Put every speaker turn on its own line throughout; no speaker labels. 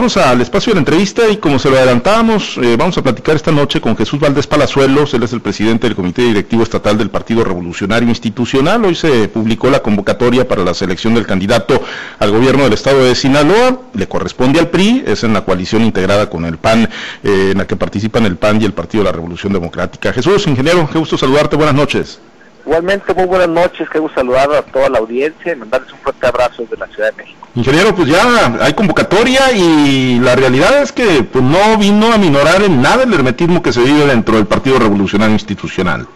vamos al espacio de la entrevista y como se lo adelantábamos, eh, vamos a platicar esta noche con Jesús Valdés Palazuelos, él es el presidente del Comité Directivo Estatal del Partido Revolucionario Institucional. Hoy se publicó la convocatoria para la selección del candidato al gobierno del estado de Sinaloa, le corresponde al PRI, es en la coalición integrada con el PAN, eh, en la que participan el PAN y el Partido de la Revolución Democrática. Jesús, ingeniero, qué gusto saludarte, buenas noches.
Igualmente, muy buenas noches, gusto saludar a toda la audiencia y mandarles un fuerte abrazo desde la Ciudad de México.
Ingeniero, pues ya hay convocatoria y la realidad es que pues, no vino a minorar en nada el hermetismo que se vive dentro del Partido Revolucionario Institucional.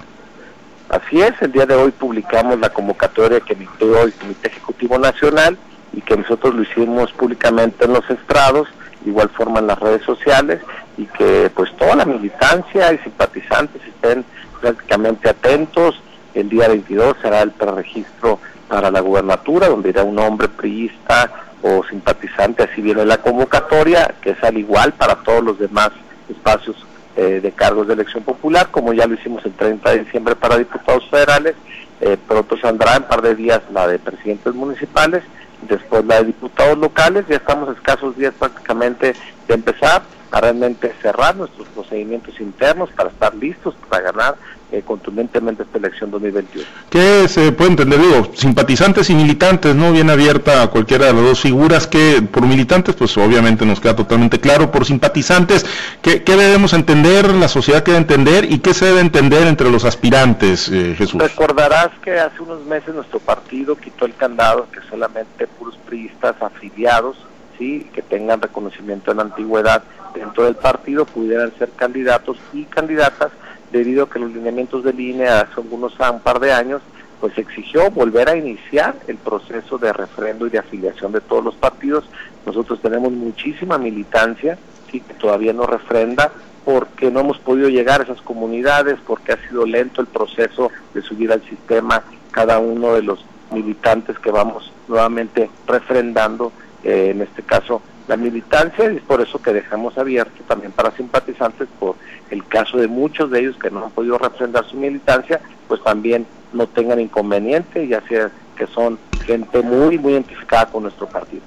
Así es, el día de hoy publicamos la convocatoria que emitió el Comité Ejecutivo Nacional y que nosotros lo hicimos públicamente en los estrados, igual forma en las redes sociales y que pues toda la militancia y simpatizantes estén prácticamente atentos el día 22 será el preregistro para la gubernatura, donde irá un hombre priista o simpatizante, así viene la convocatoria, que es al igual para todos los demás espacios eh, de cargos de elección popular, como ya lo hicimos el 30 de diciembre para diputados federales, eh, pronto saldrá en un par de días la de presidentes municipales, después la de diputados locales, ya estamos a escasos días prácticamente de empezar a realmente cerrar nuestros procedimientos internos para estar listos para ganar eh, contundentemente esta elección 2021.
¿Qué se puede entender? Digo, simpatizantes y militantes, ¿no? Bien abierta a cualquiera de las dos figuras, que por militantes, pues obviamente nos queda totalmente claro, por simpatizantes, ¿qué, debemos entender, la sociedad que debe entender y qué se debe entender entre los aspirantes, eh, Jesús?
Recordarás que hace unos meses nuestro partido quitó el candado que solamente puros priistas afiliados, sí, que tengan reconocimiento en la antigüedad dentro del partido pudieran ser candidatos y candidatas debido a que los lineamientos de línea hace algunos un par de años pues exigió volver a iniciar el proceso de referendo y de afiliación de todos los partidos. Nosotros tenemos muchísima militancia sí, que todavía no refrenda porque no hemos podido llegar a esas comunidades, porque ha sido lento el proceso de subir al sistema cada uno de los militantes que vamos nuevamente refrendando, eh, en este caso la militancia, y es por eso que dejamos abierto también para simpatizantes por el caso de muchos de ellos que no han podido refrendar su militancia, pues también no tengan inconveniente, ya sea que son gente muy, muy identificada con nuestro partido.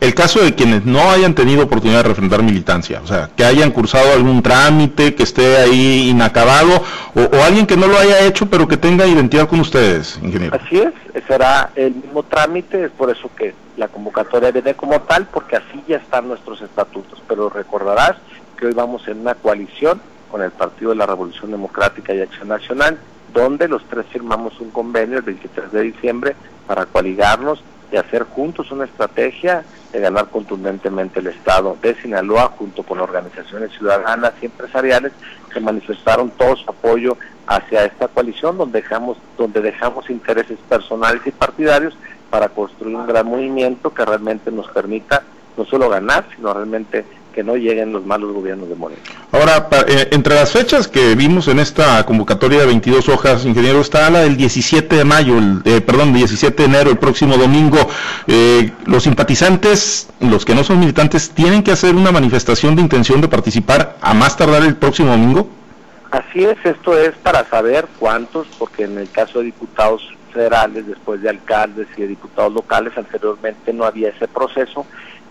El caso de quienes no hayan tenido oportunidad de refrendar militancia, o sea, que hayan cursado algún trámite, que esté ahí inacabado, o, alguien que no lo haya hecho, pero que tenga identidad con ustedes, ingeniero.
Así es, será el mismo trámite, es por eso que la convocatoria viene como tal, porque así ya están nuestros estatutos, pero recordarás que hoy vamos en una coalición con el Partido de la Revolución Democrática y Acción Nacional, donde los tres firmamos un convenio el 23 de diciembre para coaligarnos y hacer juntos una estrategia de ganar contundentemente el Estado de Sinaloa junto con organizaciones ciudadanas y empresariales que manifestaron todo su apoyo hacia esta coalición donde dejamos, donde dejamos intereses personales y partidarios para construir un gran movimiento que realmente nos permita no solo ganar, sino realmente que no lleguen los malos gobiernos de Moreno.
Ahora, eh, entre las fechas que vimos en esta convocatoria de 22 hojas, ingeniero, está la del 17 de mayo, el, eh, perdón, 17 de enero, el próximo domingo. Eh, los simpatizantes, los que no son militantes, tienen que hacer una manifestación de intención de participar a más tardar el próximo domingo.
Así es, esto es para saber cuántos, porque en el caso de diputados federales, después de alcaldes y de diputados locales, anteriormente no había ese proceso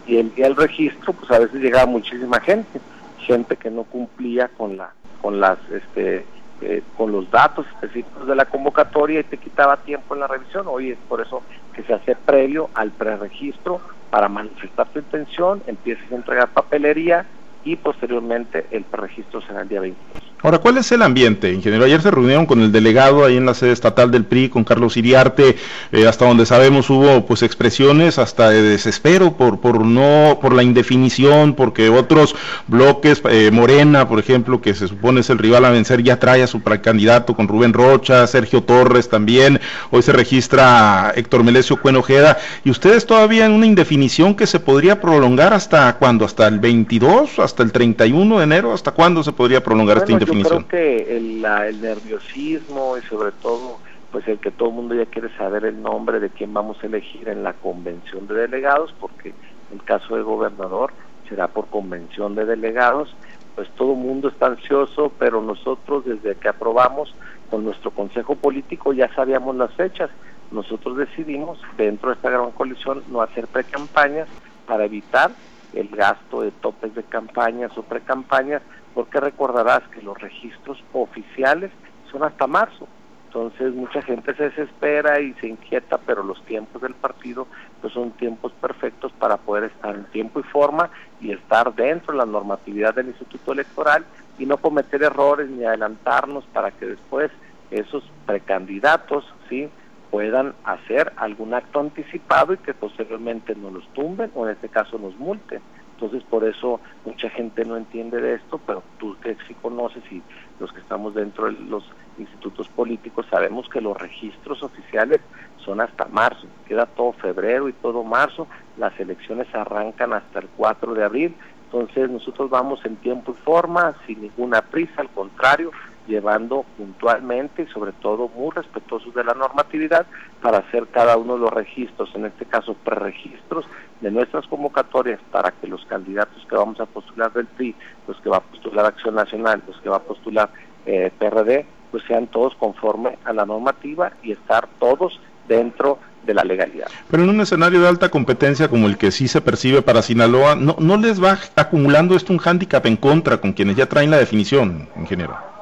y el día del registro pues a veces llegaba muchísima gente gente que no cumplía con la con las este eh, con los datos específicos de la convocatoria y te quitaba tiempo en la revisión. Hoy es por eso que se hace previo al preregistro para manifestar tu intención empiezas a entregar papelería y posteriormente el preregistro será el día 22
Ahora, ¿cuál es el ambiente, ingeniero? Ayer se reunieron con el delegado ahí en la sede estatal del PRI, con Carlos Iriarte, eh, hasta donde sabemos hubo pues expresiones hasta de desespero por, por no, por la indefinición, porque otros bloques, eh, Morena, por ejemplo, que se supone es el rival a vencer, ya trae a su precandidato con Rubén Rocha, Sergio Torres también, hoy se registra Héctor Melesio Cuenojeda, y ustedes todavía en una indefinición que se podría prolongar hasta cuándo, hasta el 22, hasta el 31 de enero, hasta cuándo se podría prolongar esta indefinición.
Yo creo que el, nerviosismo y sobre todo pues el que todo el mundo ya quiere saber el nombre de quién vamos a elegir en la convención de delegados, porque el caso de gobernador será por convención de delegados, pues todo el mundo está ansioso, pero nosotros desde que aprobamos con nuestro consejo político ya sabíamos las fechas. Nosotros decidimos dentro de esta gran coalición no hacer pre-campañas para evitar el gasto de topes de campañas o precampañas, porque recordarás que los registros oficiales son hasta marzo. Entonces mucha gente se desespera y se inquieta, pero los tiempos del partido pues son tiempos perfectos para poder estar en tiempo y forma y estar dentro de la normatividad del Instituto Electoral y no cometer errores ni adelantarnos para que después esos precandidatos sí puedan hacer algún acto anticipado y que posteriormente no los tumben o en este caso nos multen. Entonces por eso mucha gente no entiende de esto, pero tú que sí conoces y los que estamos dentro de los institutos políticos sabemos que los registros oficiales son hasta marzo, queda todo febrero y todo marzo, las elecciones arrancan hasta el 4 de abril, entonces nosotros vamos en tiempo y forma, sin ninguna prisa, al contrario, llevando puntualmente y sobre todo muy respetuosos de la normatividad para hacer cada uno de los registros, en este caso preregistros de nuestras convocatorias para que los candidatos que vamos a postular del PRI, los que va a postular Acción Nacional, los que va a postular eh, PRD, pues sean todos conforme a la normativa y estar todos dentro de la legalidad.
Pero en un escenario de alta competencia como el que sí se percibe para Sinaloa, ¿no, no les va acumulando esto un hándicap en contra con quienes ya traen la definición, ingeniero?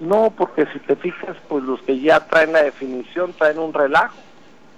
No, porque si te fijas, pues los que ya traen la definición traen un relajo.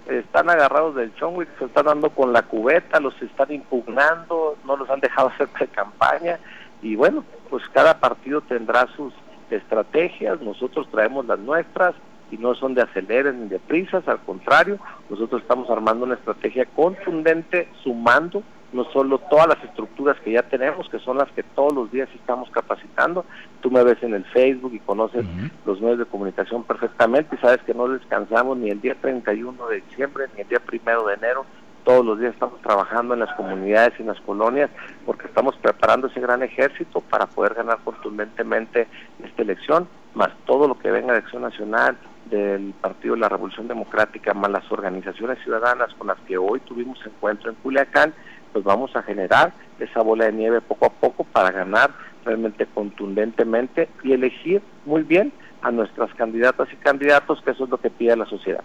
Están agarrados del chongo y se están dando con la cubeta, los están impugnando, no los han dejado hacer pre-campaña. Y bueno, pues cada partido tendrá sus estrategias, nosotros traemos las nuestras y no son de aceleres ni de prisas, al contrario, nosotros estamos armando una estrategia contundente, sumando no solo todas las estructuras que ya tenemos, que son las que todos los días estamos capacitando. Tú me ves en el Facebook y conoces los medios de comunicación perfectamente y sabes que no descansamos ni el día 31 de diciembre ni el día 1 de enero. Todos los días estamos trabajando en las comunidades y en las colonias porque estamos preparando ese gran ejército para poder ganar contundentemente esta elección, más todo lo que venga de Acción Nacional, del Partido de la Revolución Democrática, más las organizaciones ciudadanas con las que hoy tuvimos encuentro en Culiacán, pues vamos a generar esa bola de nieve poco a poco para ganar realmente contundentemente y elegir muy bien a nuestras candidatas y candidatos, que eso es lo que pide la sociedad.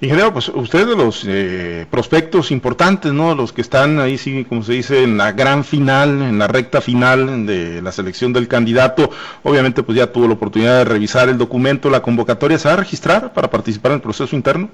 Ingeniero, pues usted de los eh, prospectos importantes, ¿no? Los que están ahí, sí, como se dice, en la gran final, en la recta final de la selección del candidato. Obviamente, pues ya tuvo la oportunidad de revisar el documento, la convocatoria. ¿Se va a registrar para participar en el proceso interno?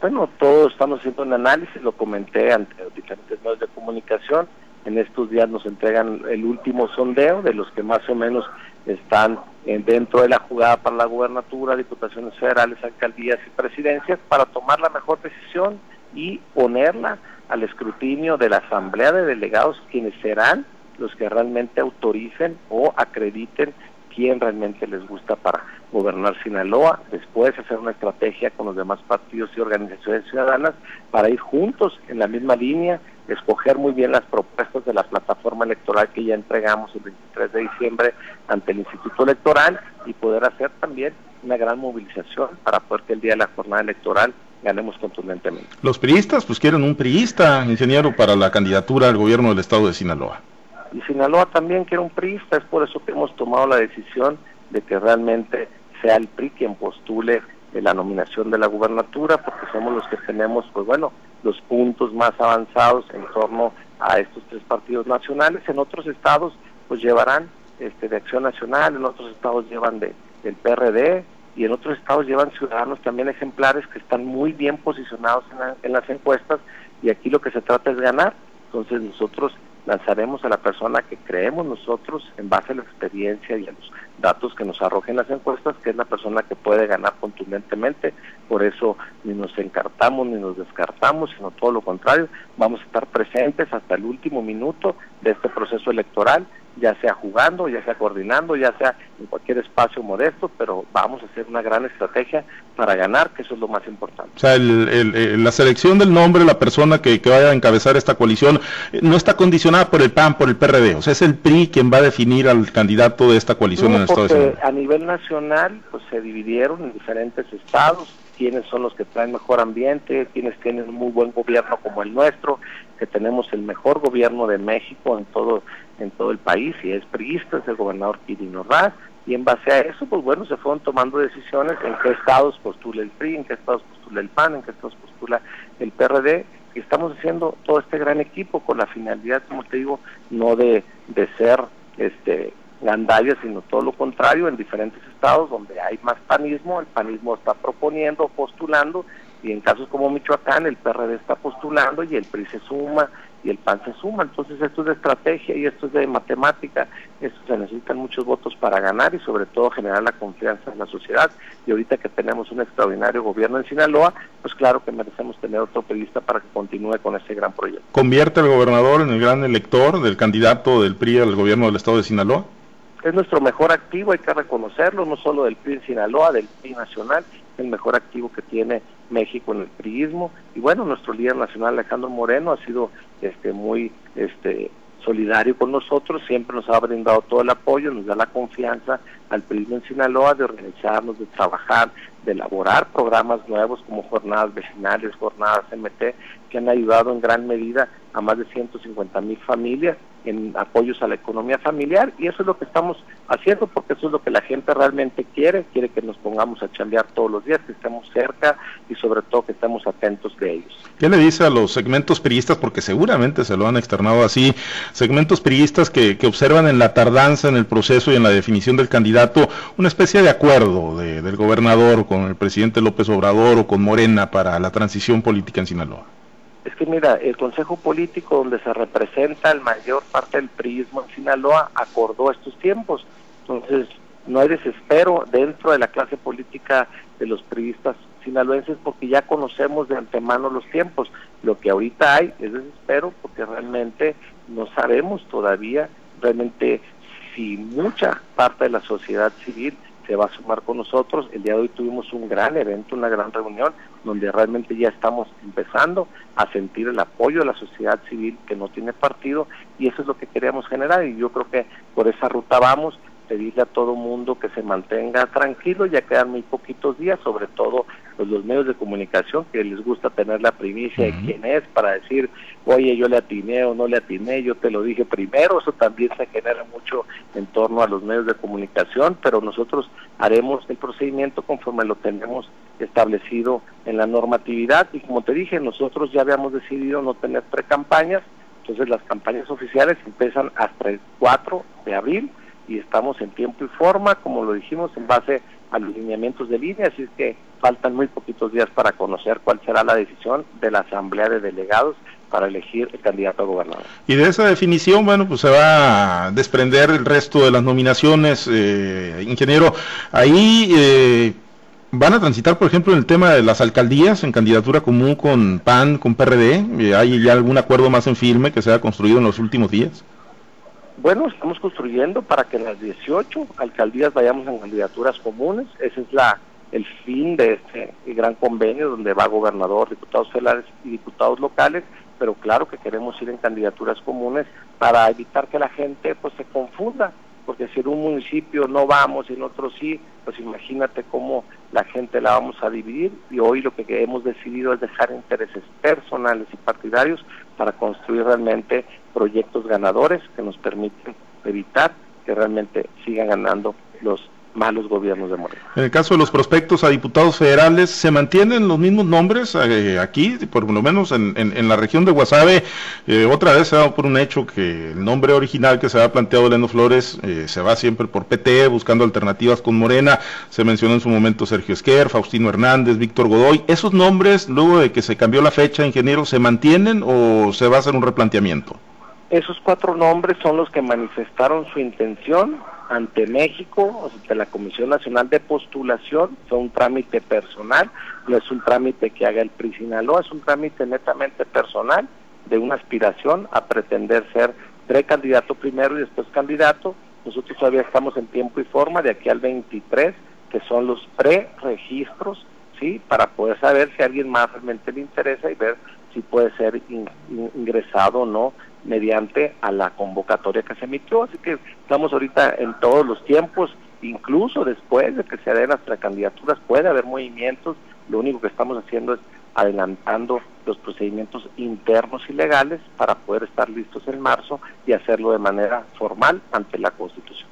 Bueno, todos estamos haciendo un análisis, lo comenté ante los diferentes medios de comunicación. En estos días nos entregan el último sondeo de los que más o menos están dentro de la jugada para la gubernatura, diputaciones federales, alcaldías y presidencias para tomar la mejor decisión y ponerla al escrutinio de la Asamblea de Delegados, quienes serán los que realmente autoricen o acrediten quién realmente les gusta para gobernar Sinaloa, después hacer una estrategia con los demás partidos y organizaciones ciudadanas para ir juntos en la misma línea, escoger muy bien las propuestas de la plataforma electoral que ya entregamos el 23 de diciembre ante el Instituto Electoral y poder hacer también una gran movilización para poder que el día de la jornada electoral ganemos contundentemente.
Los priistas pues quieren un priista, ingeniero, para la candidatura al gobierno del estado de Sinaloa.
Y Sinaloa también quiere un priista, es por eso que hemos tomado la decisión de que realmente sea el PRI quien postule la nominación de la gubernatura, porque somos los que tenemos, pues bueno, los puntos más avanzados en torno a estos tres partidos nacionales. En otros estados, pues llevarán este, de Acción Nacional, en otros estados llevan de, del PRD y en otros estados llevan ciudadanos también ejemplares que están muy bien posicionados en, en las encuestas y aquí lo que se trata es ganar. Entonces nosotros lanzaremos a la persona que creemos nosotros en base a la experiencia y a los datos que nos arrojen las encuestas, que es la persona que puede ganar contundentemente. Por eso ni nos encartamos ni nos descartamos, sino todo lo contrario, vamos a estar presentes hasta el último minuto de este proceso electoral ya sea jugando, ya sea coordinando, ya sea en cualquier espacio modesto, pero vamos a hacer una gran estrategia para ganar, que eso es lo más importante.
O sea, la selección del nombre, la persona que, vaya a encabezar esta coalición, eh, no está condicionada por el PAN, por el PRD, o sea, es el PRI quien va a definir al candidato de esta coalición en el Estado de Sinaloa.
A nivel nacional, pues se dividieron en diferentes estados, quiénes son los que traen mejor ambiente, quienes tienen un muy buen gobierno como el nuestro, que tenemos el mejor gobierno de México en todo en todo el país y es priista, es el gobernador Quirino Raz, y en base a eso, pues bueno, se fueron tomando decisiones en qué estados postula el PRI, en qué estados postula el PAN, en qué estados postula el PRD, y estamos haciendo todo este gran equipo con la finalidad, como te digo, no de, de ser este gandallas, sino todo lo contrario, en diferentes estados donde hay más panismo, el panismo está proponiendo, postulando, y en casos como Michoacán el PRD está postulando y el PRI se suma y el PAN se suma. Entonces esto es de estrategia y esto es de matemática. Esto se necesitan muchos votos para ganar y sobre todo generar la confianza en la sociedad. Y ahorita que tenemos un extraordinario gobierno en Sinaloa, pues claro que merecemos tener otro periodista para que continúe con ese gran proyecto.
¿Convierte al gobernador en el gran elector del candidato del PRI al gobierno del estado de Sinaloa?
Es nuestro mejor activo, hay que reconocerlo, no solo del PRI en Sinaloa, del PRI nacional, el mejor activo que tiene México en el priismo y bueno nuestro líder nacional Alejandro Moreno ha sido este muy este solidario con nosotros, siempre nos ha brindado todo el apoyo, nos da la confianza al priismo en Sinaloa de organizarnos, de trabajar, de elaborar programas nuevos como jornadas vecinales, jornadas MT, que han ayudado en gran medida a más de 150 mil familias en apoyos a la economía familiar y eso es lo que estamos haciendo porque eso es lo que la gente realmente quiere, quiere que nos pongamos a chambear todos los días, que estemos cerca y sobre todo que estemos atentos de ellos.
¿Qué le dice a los segmentos priistas, porque seguramente se lo han externado así, segmentos priistas que, que observan en la tardanza en el proceso y en la definición del candidato una especie de acuerdo de, del gobernador con el presidente López Obrador o con Morena para la transición política en Sinaloa?
Es que mira, el Consejo Político donde se representa el mayor parte del priismo en Sinaloa acordó estos tiempos. Entonces, no hay desespero dentro de la clase política de los priistas sinaloenses porque ya conocemos de antemano los tiempos. Lo que ahorita hay es desespero porque realmente no sabemos todavía realmente si mucha parte de la sociedad civil se va a sumar con nosotros. El día de hoy tuvimos un gran evento, una gran reunión, donde realmente ya estamos empezando a sentir el apoyo de la sociedad civil que no tiene partido y eso es lo que queríamos generar y yo creo que por esa ruta vamos pedirle a todo mundo que se mantenga tranquilo, ya quedan muy poquitos días, sobre todo pues, los medios de comunicación que les gusta tener la primicia de quién es para decir, oye, yo le atiné o no le atiné, yo te lo dije primero, eso también se genera mucho en torno a los medios de comunicación, pero nosotros haremos el procedimiento conforme lo tenemos establecido en la normatividad. Y como te dije, nosotros ya habíamos decidido no tener pre-campañas, entonces las campañas oficiales empiezan hasta el 4 de abril, y estamos en tiempo y forma, como lo dijimos, en base a los lineamientos de línea, así es que faltan muy poquitos días para conocer cuál será la decisión de la Asamblea de Delegados para elegir el candidato a gobernador.
Y de esa definición, bueno, pues se va a desprender el resto de las nominaciones, eh, ingeniero. Ahí eh, van a transitar, por ejemplo, en el tema de las alcaldías, en candidatura común con PAN, con PRD. Eh, ¿Hay ya algún acuerdo más en firme que se ha construido en los últimos días?
Bueno, estamos construyendo para que en las 18 alcaldías vayamos en candidaturas comunes. Ese es la el fin de este gran convenio donde va gobernador, diputados federales y diputados locales, pero claro que queremos ir en candidaturas comunes para evitar que la gente pues se confunda, porque si en un municipio no vamos y en otro sí, pues imagínate cómo la gente la vamos a dividir y hoy lo que hemos decidido es dejar intereses personales y partidarios para construir realmente proyectos ganadores que nos permiten evitar que realmente sigan ganando los malos gobiernos de Morena.
En el caso de los prospectos a diputados federales, ¿se mantienen los mismos nombres eh, aquí, por lo menos en, en, la región de Guasave? Eh, otra vez se ha dado por un hecho que el nombre original que se ha planteado Leno Flores eh, se va siempre por PT, buscando alternativas con Morena. Se mencionó en su momento Sergio Esquer, Faustino Hernández, Víctor Godoy. ¿Esos nombres, luego de que se cambió la fecha, ingeniero, se mantienen o se va a hacer un replanteamiento?
Esos cuatro nombres son los que manifestaron su intención ante México, ante la Comisión Nacional de Postulación, fue un trámite personal, no es un trámite que haga el PRI Sinaloa, es un trámite netamente personal de una aspiración a pretender ser precandidato primero y después candidato. Nosotros todavía estamos en tiempo y forma de aquí al 23, que son los preregistros, ¿sí? Para poder saber si a alguien más realmente le interesa y ver si puede ser ingresado o no mediante a la convocatoria que se emitió. Así que estamos ahorita en todos los tiempos, incluso después de que se den las precandidaturas puede haber movimientos. Lo único que estamos haciendo es adelantando los procedimientos internos y legales para poder estar listos en marzo y hacerlo de manera formal ante la Constitución.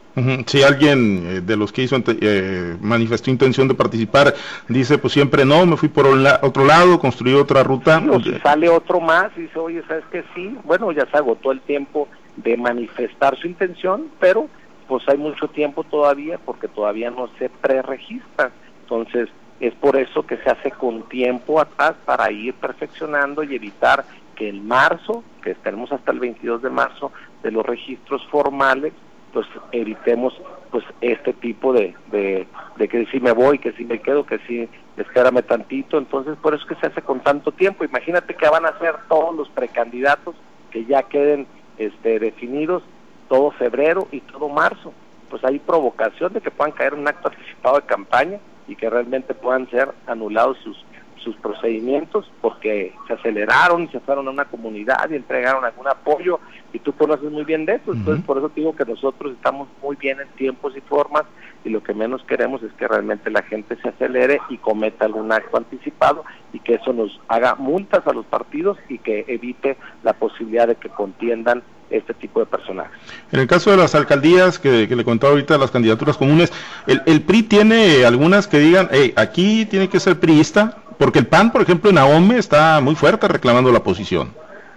Si alguien eh, de los que hizo eh, manifestó intención de participar, dice pues siempre no, me fui por otro lado, construí otra ruta.
o si sale otro más y dice, oye, ¿sabes que Sí, bueno, ya se agotó el tiempo de manifestar su intención, pero pues hay mucho tiempo todavía porque todavía no se preregistra. Entonces, es por eso que se hace con tiempo atrás para ir perfeccionando y evitar que en marzo, que estaremos hasta el 22 de marzo, de los registros formales, pues evitemos pues este tipo de, de, que si me voy, que si me quedo, que si espérame tantito, entonces por eso es que se hace con tanto tiempo. Imagínate que van a ser todos los precandidatos que ya queden este, definidos todo febrero y todo marzo. Pues hay provocación de que puedan caer un acto anticipado de campaña y que realmente puedan ser anulados sus, sus procedimientos porque se aceleraron y se fueron a una comunidad y entregaron algún apoyo y tú conoces muy bien de eso. Entonces, por eso digo que nosotros estamos muy bien en tiempos y formas y lo que menos queremos es que realmente la gente se acelere y cometa algún acto anticipado y que eso nos haga multas a los partidos y que evite la posibilidad de que contiendan este tipo de personajes.
En el caso de las alcaldías que, le contaba ahorita, las candidaturas comunes, el, el PRI tiene algunas que digan, hey, aquí tiene que ser priista, porque el PAN, por ejemplo, en AOME está muy fuerte reclamando la posición.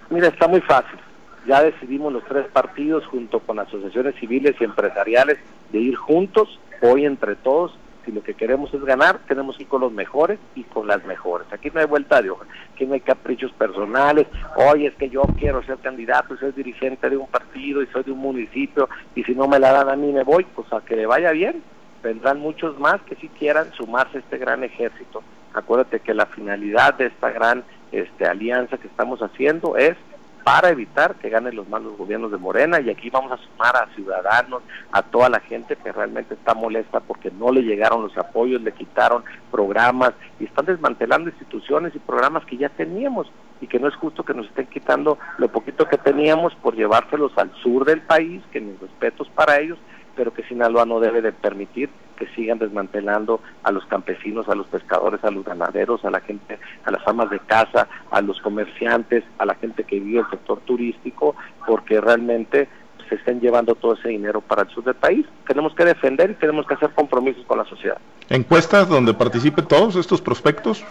Mira, está muy fácil. Ya decidimos los tres partidos junto con asociaciones civiles y empresariales de ir juntos, hoy entre todos, si lo que queremos es ganar, tenemos que ir con los mejores y con las mejores. Aquí no hay vuelta de hoja, aquí no hay caprichos personales, hoy es que yo quiero ser candidato y ser dirigente de un partido y soy de un municipio y si no me la dan a mí me voy, pues a que le vaya bien, vendrán muchos más que si quieran sumarse a este gran ejército. Acuérdate que la finalidad de esta gran este, alianza que estamos haciendo es para evitar que ganen los malos gobiernos de Morena y aquí vamos a sumar a ciudadanos, a toda la gente que realmente está molesta porque no le llegaron los apoyos, le quitaron programas y están desmantelando instituciones y programas que ya teníamos y que no es justo que nos estén quitando lo poquito que teníamos por llevárselos al sur del país, que mis respetos para ellos, pero que Sinaloa no debe de permitir que sigan desmantelando a los campesinos, a los pescadores, a los ganaderos, a la gente, a las amas de casa, a los comerciantes, a la gente que vive el sector turístico, porque realmente se estén llevando todo ese dinero para el sur del país. Tenemos que defender y tenemos que hacer compromisos con la sociedad.
¿Encuestas donde participen todos estos prospectos?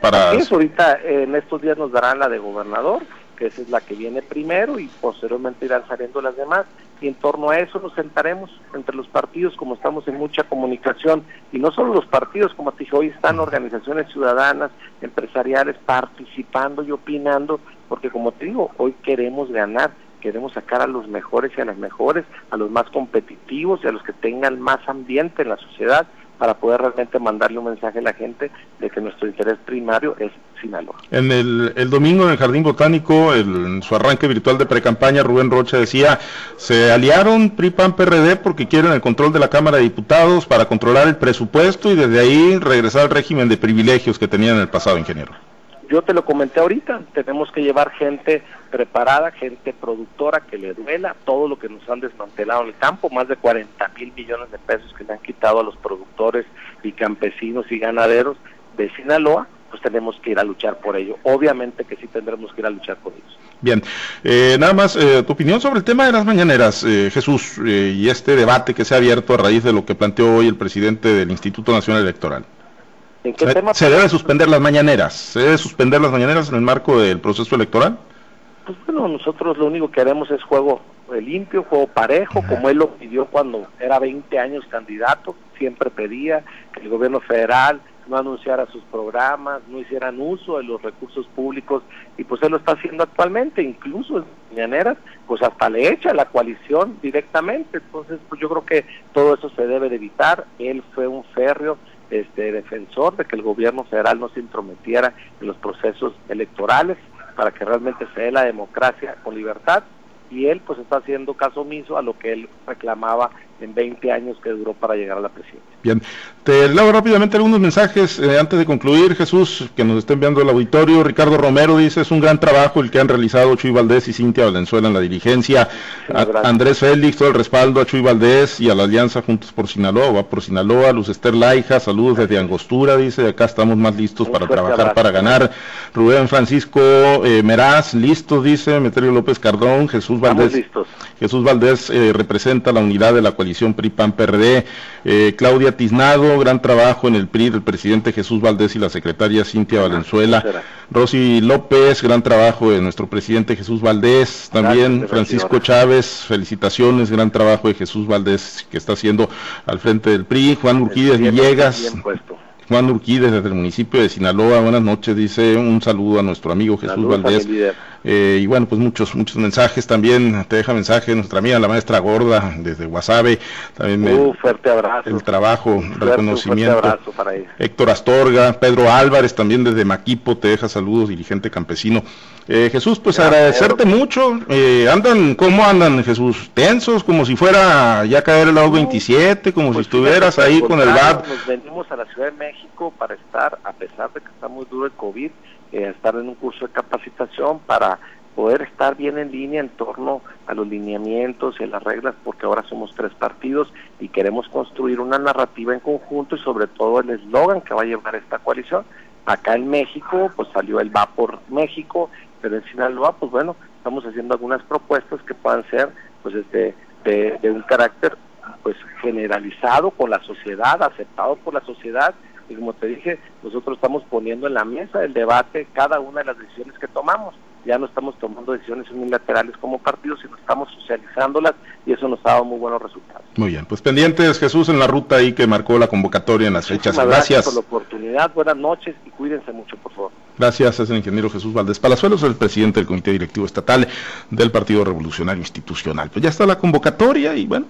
Para... Ahorita en estos días nos darán la de gobernador, esa es la que viene primero y posteriormente irán saliendo las demás. Y en torno a eso nos sentaremos entre los partidos como estamos en mucha comunicación. Y no solo los partidos como te dije hoy están organizaciones ciudadanas empresariales participando y opinando porque como te digo hoy queremos ganar queremos sacar a los mejores y a las mejores a los más competitivos y a los que tengan más ambiente en la sociedad para poder realmente mandarle un mensaje a la gente de que nuestro interés primario es Sinaloa.
En el, el domingo en el Jardín Botánico, en su arranque virtual de precampaña, Rubén Rocha decía, se aliaron PRI, PAN, PRD porque quieren el control de la Cámara de Diputados para controlar el presupuesto y desde ahí regresar al régimen de privilegios que tenían en el pasado, ingeniero.
Yo te lo comenté ahorita, tenemos que llevar gente preparada, gente productora que le duela todo lo que nos han desmantelado en el campo, más de 40 mil millones de pesos que le han quitado a los productores y campesinos y ganaderos de Sinaloa, pues tenemos que ir a luchar por ello. Obviamente que sí tendremos que ir a luchar por ellos.
Bien, eh, nada más eh, tu opinión sobre el tema de las mañaneras, eh, Jesús, y este debate que se ha abierto a raíz de lo que planteó hoy el presidente del Instituto Nacional Electoral se, debe suspender las mañaneras? ¿Se debe suspender las mañaneras en el marco del proceso electoral?
Pues bueno, nosotros lo único que haremos es juego limpio, juego parejo, como él lo pidió cuando era 20 años candidato, siempre pedía que el gobierno federal no anunciara sus programas, no hicieran uso de los recursos públicos y pues él lo está haciendo actualmente, incluso en mañaneras, pues hasta le echa la coalición directamente, entonces pues yo creo que todo eso se debe de evitar, él fue un férreo este, defensor de que el gobierno federal no se intrometiera en los procesos electorales para que realmente se dé la democracia con libertad. Y él pues está haciendo caso omiso a lo que él reclamaba en 20 años que duró para llegar a la presidencia.
Bien, te leo rápidamente algunos mensajes eh, antes de concluir, Jesús, que nos está enviando el auditorio. Ricardo Romero dice, es un gran trabajo el que han realizado Chuy Valdés y Cintia Valenzuela en la dirigencia. Andrés Félix, todo el respaldo a Chuy Valdés y a la Alianza Juntos por Sinaloa, va por Sinaloa. Luz Esther Laija, saludos desde Angostura, dice, acá estamos más listos para trabajar, para ganar. Rubén Francisco eh, Meraz, listos, dice. Meterio López Cardón, Jesús Jesús Valdés. Jesús Valdés eh, representa la unidad de la coalición PRI-PAN-PRD. Eh, Claudia Tiznado, gran trabajo en el PRI del presidente Jesús Valdés y la secretaria Cintia Valenzuela. Rosy López, gran trabajo de nuestro presidente Jesús Valdés. También Francisco Chávez, felicitaciones, gran trabajo de Jesús Valdés que está haciendo al frente del PRI. Juan Urquídez Villegas. Juan Urquídez desde el municipio de Sinaloa, buenas noches, dice un saludo a nuestro amigo Jesús Valdés. Eh, y bueno, pues muchos, muchos mensajes también, te deja mensaje nuestra amiga, la maestra Gorda, desde Guasave, también
uh, fuerte abrazo.
el trabajo, reconocimiento. abrazo para Héctor Astorga, Pedro Álvarez también desde Maquipo, te deja saludos, dirigente campesino. Eh, Jesús, pues agradecerte mucho, eh, andan, ¿cómo andan Jesús? Tensos, como si fuera ya caer el lado 27, como si pues estuvieras ahí con el BAT.
Nos venimos a la Ciudad de México para estar, a pesar de que está muy duro el COVID, eh, estar en un curso de capacitación para poder estar bien en línea en torno a los lineamientos y a las reglas, porque ahora somos tres partidos y queremos construir una narrativa en conjunto y sobre todo el eslogan que va a llevar esta coalición. Acá en México, pues salió el Va por México, pero en Sinaloa, pues bueno, estamos haciendo algunas propuestas que puedan ser pues este, de, de un carácter pues generalizado con la sociedad, aceptado por la sociedad y como te dije, nosotros estamos poniendo en la mesa el debate cada una de las decisiones que tomamos. Ya no estamos tomando decisiones unilaterales como partidos, sino estamos socializándolas y eso nos ha dado muy buenos resultados.
Muy bien, pues pendientes Jesús en la ruta ahí que marcó la convocatoria en las fechas. Gracias.
Gracias por la oportunidad, buenas noches y cuídense mucho, por favor.
Gracias, es el ingeniero Jesús Valdés Palazuelos, el presidente del Comité Directivo Estatal del Partido Revolucionario Institucional. Pues ya está la convocatoria y bueno.